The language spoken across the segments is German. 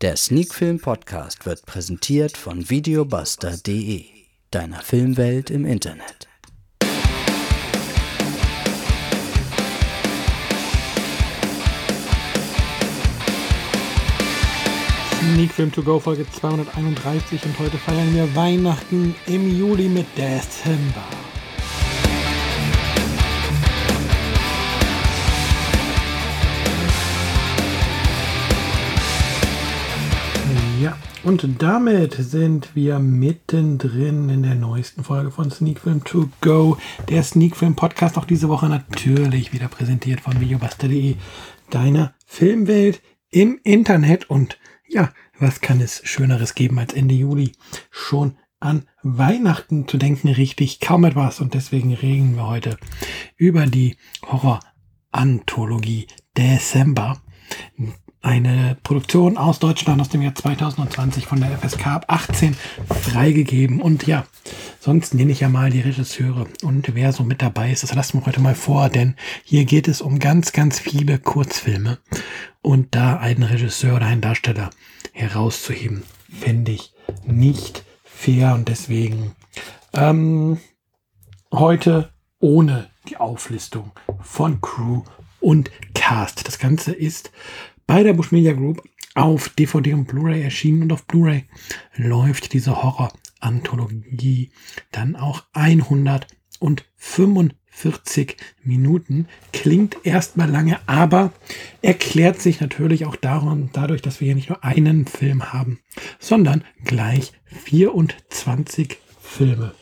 Der Sneakfilm Podcast wird präsentiert von videobuster.de, deiner Filmwelt im Internet. Sneakfilm to go Folge 231 und heute feiern wir Weihnachten im Juli mit Dezember. Und damit sind wir mittendrin in der neuesten Folge von Sneakfilm to go. Der Sneakfilm Podcast auch diese Woche natürlich wieder präsentiert von videobuster.de, deiner Filmwelt im Internet. Und ja, was kann es Schöneres geben als Ende Juli schon an Weihnachten zu denken? Richtig, kaum etwas. Und deswegen reden wir heute über die Horror-Anthologie Dezember eine Produktion aus Deutschland aus dem Jahr 2020 von der FSK ab 18 freigegeben. Und ja, sonst nenne ich ja mal die Regisseure und wer so mit dabei ist. Das lassen wir heute mal vor, denn hier geht es um ganz, ganz viele Kurzfilme. Und da einen Regisseur oder einen Darsteller herauszuheben, finde ich nicht fair. Und deswegen ähm, heute ohne die Auflistung von Crew und Cast. Das Ganze ist bei der Bush Media Group auf DVD und Blu-ray erschienen und auf Blu-ray läuft diese Horror-Anthologie dann auch 145 Minuten. Klingt erstmal lange, aber erklärt sich natürlich auch darum, dadurch, dass wir hier nicht nur einen Film haben, sondern gleich 24 Filme.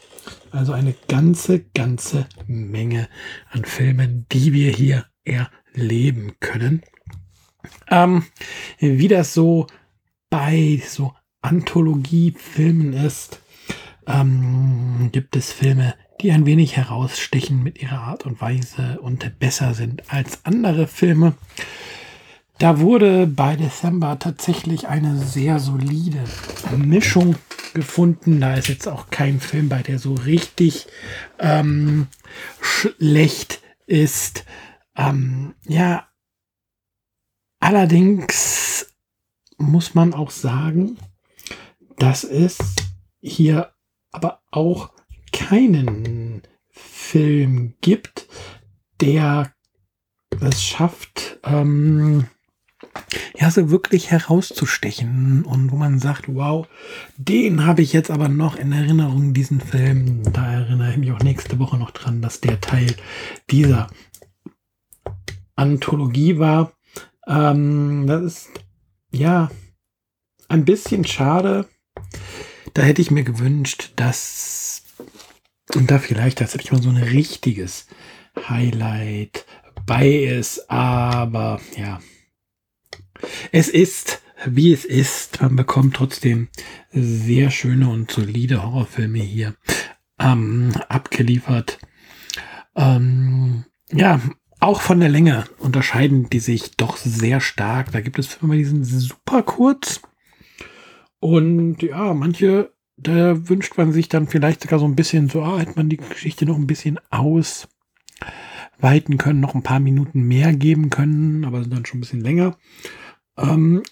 Also eine ganze, ganze Menge an Filmen, die wir hier erleben können. Ähm, wie das so bei so Anthologiefilmen ist, ähm, gibt es Filme, die ein wenig herausstechen mit ihrer Art und Weise und besser sind als andere Filme. Da wurde bei December tatsächlich eine sehr solide Mischung gefunden. Da ist jetzt auch kein Film bei, der so richtig ähm, schlecht ist. Ähm, ja, Allerdings muss man auch sagen, dass es hier aber auch keinen Film gibt, der es schafft, ähm, ja, so wirklich herauszustechen und wo man sagt, wow, den habe ich jetzt aber noch in Erinnerung, diesen Film. Da erinnere ich mich auch nächste Woche noch dran, dass der Teil dieser Anthologie war. Ähm, das ist ja ein bisschen schade. Da hätte ich mir gewünscht, dass und da vielleicht tatsächlich mal so ein richtiges Highlight bei ist. Aber ja, es ist wie es ist. Man bekommt trotzdem sehr schöne und solide Horrorfilme hier ähm, abgeliefert. Ähm, ja, auch von der Länge unterscheiden die sich doch sehr stark. Da gibt es Filme, die sind super kurz. Und ja, manche, da wünscht man sich dann vielleicht sogar so ein bisschen so, ah, hätte man die Geschichte noch ein bisschen ausweiten können, noch ein paar Minuten mehr geben können, aber sind dann schon ein bisschen länger. Ähm,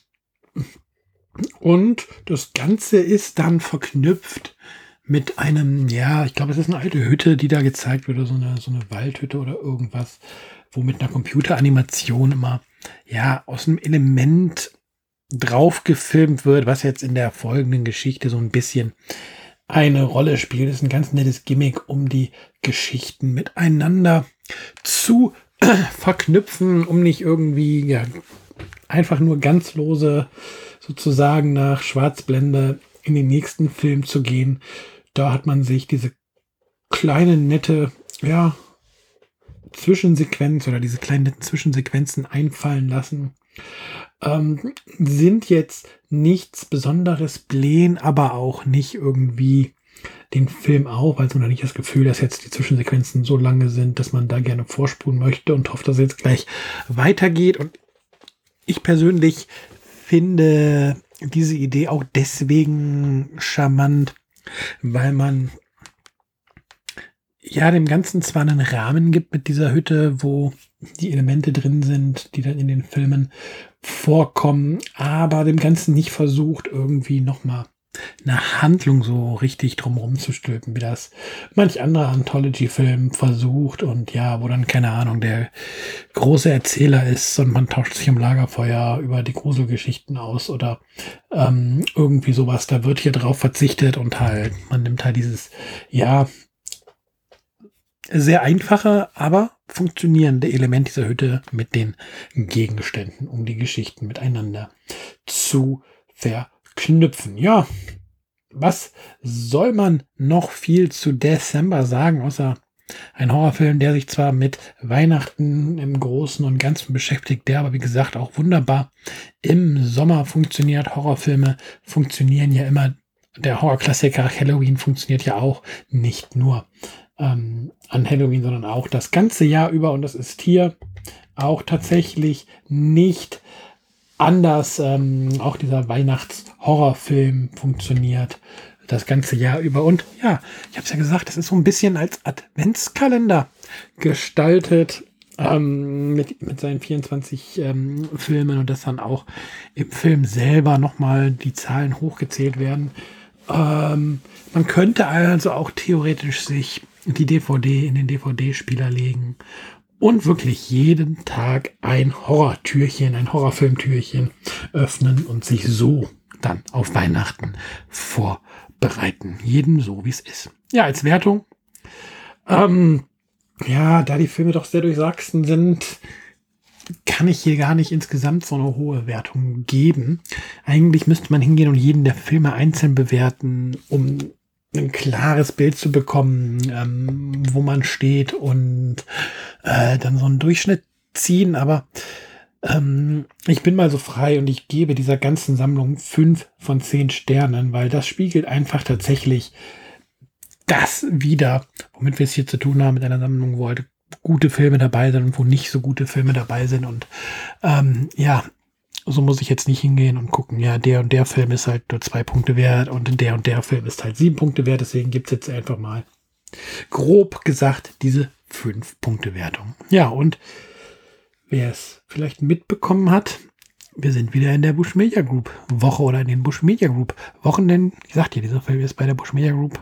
und das Ganze ist dann verknüpft mit einem, ja, ich glaube, es ist eine alte Hütte, die da gezeigt wird, oder so eine, so eine Waldhütte oder irgendwas wo mit einer Computeranimation immer ja aus einem Element drauf gefilmt wird, was jetzt in der folgenden Geschichte so ein bisschen eine Rolle spielt. Das ist ein ganz nettes Gimmick, um die Geschichten miteinander zu verknüpfen, um nicht irgendwie ja, einfach nur ganz lose sozusagen nach Schwarzblende in den nächsten Film zu gehen. Da hat man sich diese kleine nette ja, Zwischensequenz oder diese kleinen Zwischensequenzen einfallen lassen. Ähm, sind jetzt nichts Besonderes, blähen aber auch nicht irgendwie den Film auf, also man nicht das Gefühl, dass jetzt die Zwischensequenzen so lange sind, dass man da gerne vorspulen möchte und hofft, dass es jetzt gleich weitergeht. Und ich persönlich finde diese Idee auch deswegen charmant, weil man ja dem Ganzen zwar einen Rahmen gibt mit dieser Hütte, wo die Elemente drin sind, die dann in den Filmen vorkommen, aber dem Ganzen nicht versucht, irgendwie nochmal eine Handlung so richtig drumherum zu stülpen, wie das manch anderer Anthology-Film versucht und ja, wo dann, keine Ahnung, der große Erzähler ist und man tauscht sich im Lagerfeuer über die Gruselgeschichten aus oder ähm, irgendwie sowas. Da wird hier drauf verzichtet und halt, man nimmt halt dieses, ja, sehr einfache, aber funktionierende Element dieser Hütte mit den Gegenständen, um die Geschichten miteinander zu verknüpfen. Ja, was soll man noch viel zu December sagen, außer ein Horrorfilm, der sich zwar mit Weihnachten im Großen und Ganzen beschäftigt, der aber wie gesagt auch wunderbar im Sommer funktioniert. Horrorfilme funktionieren ja immer. Der Horrorklassiker Halloween funktioniert ja auch nicht nur ähm, an Halloween, sondern auch das ganze Jahr über. Und das ist hier auch tatsächlich nicht anders. Ähm, auch dieser Weihnachts-Horrorfilm funktioniert das ganze Jahr über. Und ja, ich habe es ja gesagt, es ist so ein bisschen als Adventskalender gestaltet. Ähm, mit, mit seinen 24 ähm, Filmen und dass dann auch im Film selber nochmal die Zahlen hochgezählt werden. Ähm, man könnte also auch theoretisch sich die DVD in den DVD-Spieler legen und wirklich jeden Tag ein Horrortürchen, ein Horrorfilmtürchen öffnen und sich so dann auf Weihnachten vorbereiten. Jeden so, wie es ist. Ja, als Wertung. Ähm, ja, da die Filme doch sehr durchwachsen sind, kann ich hier gar nicht insgesamt so eine hohe Wertung geben. Eigentlich müsste man hingehen und jeden der Filme einzeln bewerten, um ein klares Bild zu bekommen, ähm, wo man steht und äh, dann so einen Durchschnitt ziehen. Aber ähm, ich bin mal so frei und ich gebe dieser ganzen Sammlung fünf von zehn Sternen, weil das spiegelt einfach tatsächlich das wieder, womit wir es hier zu tun haben mit einer Sammlung, wo halt gute Filme dabei sind und wo nicht so gute Filme dabei sind. Und ähm, ja, so muss ich jetzt nicht hingehen und gucken, ja, der und der Film ist halt nur zwei Punkte wert und der und der Film ist halt sieben Punkte wert. Deswegen gibt es jetzt einfach mal grob gesagt diese fünf Punkte Wertung. Ja, und wer es vielleicht mitbekommen hat, wir sind wieder in der Bush Media Group Woche oder in den Bush Media Group Wochen, denn ich sagte ja, dieser Film ist bei der Bush Media Group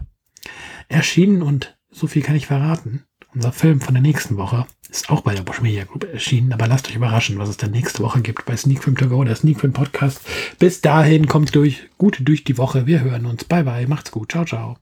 erschienen und so viel kann ich verraten. Unser Film von der nächsten Woche ist auch bei der Bosch Media Group erschienen, aber lasst euch überraschen, was es dann nächste Woche gibt bei Sneak Film To Go, der Sneak Film Podcast. Bis dahin kommt durch, gut durch die Woche. Wir hören uns. Bye bye. Macht's gut. Ciao, ciao.